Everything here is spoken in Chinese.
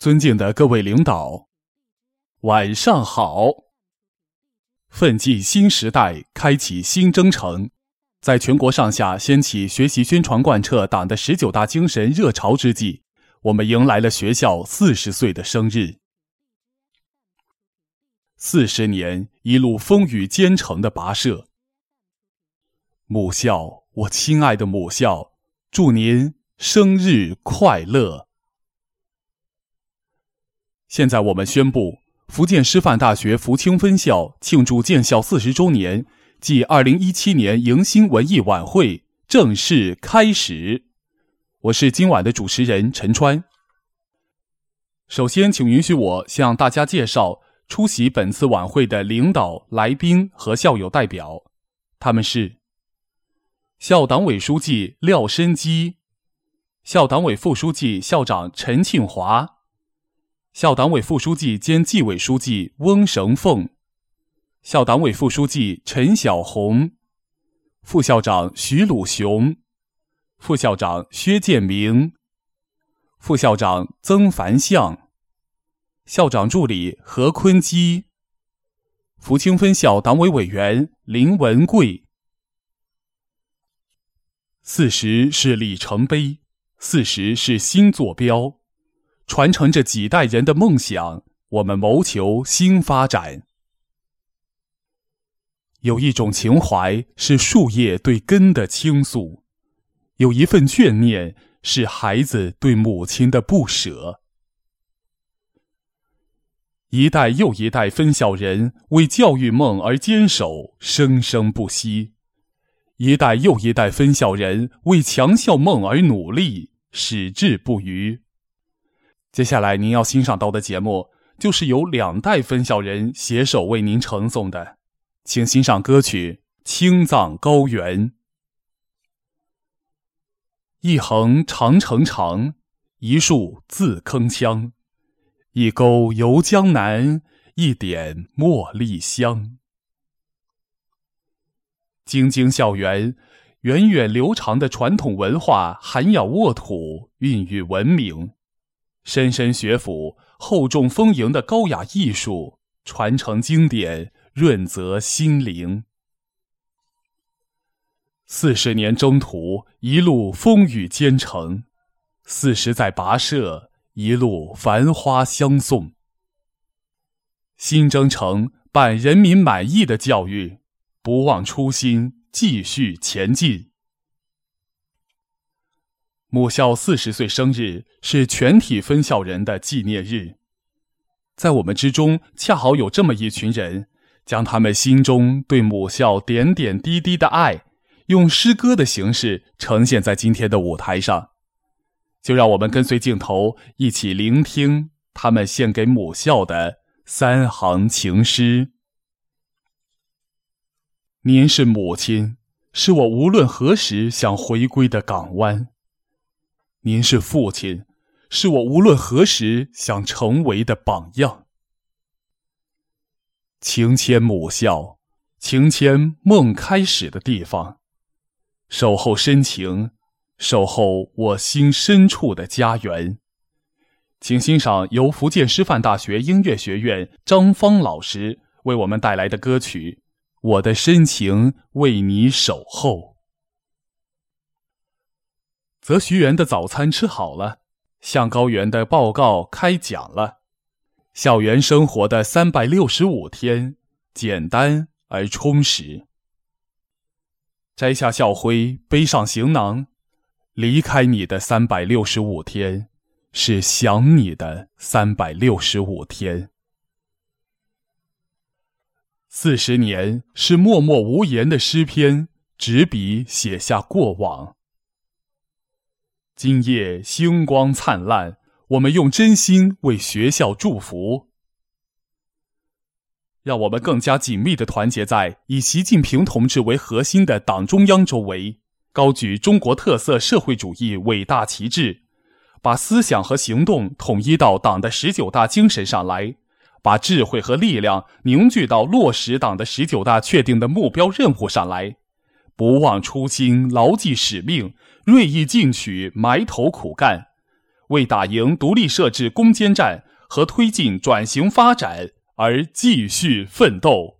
尊敬的各位领导，晚上好！奋进新时代，开启新征程，在全国上下掀起学习宣传贯彻党的十九大精神热潮之际，我们迎来了学校四十岁的生日。四十年一路风雨兼程的跋涉，母校，我亲爱的母校，祝您生日快乐！现在我们宣布，福建师范大学福清分校庆祝建校四十周年暨二零一七年迎新文艺晚会正式开始。我是今晚的主持人陈川。首先，请允许我向大家介绍出席本次晚会的领导、来宾和校友代表，他们是校党委书记廖申基，校党委副书记、校长陈庆华。校党委副书记兼纪委书记翁绳凤，校党委副书记陈小红，副校长徐鲁雄，副校长薛建明，副校长曾凡相，校长助理何坤基，福清分校党委委员林文贵。四十是里程碑，四十是新坐标。传承着几代人的梦想，我们谋求新发展。有一种情怀是树叶对根的倾诉，有一份眷念是孩子对母亲的不舍。一代又一代分校人为教育梦而坚守，生生不息；一代又一代分校人为强校梦而努力，矢志不渝。接下来您要欣赏到的节目，就是由两代分校人携手为您呈送的，请欣赏歌曲《青藏高原》。一横长城长，一竖自铿锵，一钩游江南，一点茉莉香。京津校园，源远流长的传统文化涵养沃土，孕育文明。莘莘学府，厚重丰盈的高雅艺术，传承经典，润泽心灵。四十年征途，一路风雨兼程；四十载跋涉，一路繁花相送。新征程办人民满意的教育，不忘初心，继续前进。母校四十岁生日是全体分校人的纪念日，在我们之中，恰好有这么一群人，将他们心中对母校点点滴滴的爱，用诗歌的形式呈现在今天的舞台上。就让我们跟随镜头，一起聆听他们献给母校的三行情诗。您是母亲，是我无论何时想回归的港湾。您是父亲，是我无论何时想成为的榜样。情牵母校，情牵梦开始的地方，守候深情，守候我心深处的家园。请欣赏由福建师范大学音乐学院张芳老师为我们带来的歌曲《我的深情为你守候》。则徐园的早餐吃好了，向高原的报告开讲了，校园生活的三百六十五天，简单而充实。摘下校徽，背上行囊，离开你的三百六十五天，是想你的三百六十五天。四十年是默默无言的诗篇，执笔写下过往。今夜星光灿烂，我们用真心为学校祝福。让我们更加紧密的团结在以习近平同志为核心的党中央周围，高举中国特色社会主义伟大旗帜，把思想和行动统一到党的十九大精神上来，把智慧和力量凝聚到落实党的十九大确定的目标任务上来。不忘初心，牢记使命，锐意进取，埋头苦干，为打赢独立设置攻坚战和推进转型发展而继续奋斗。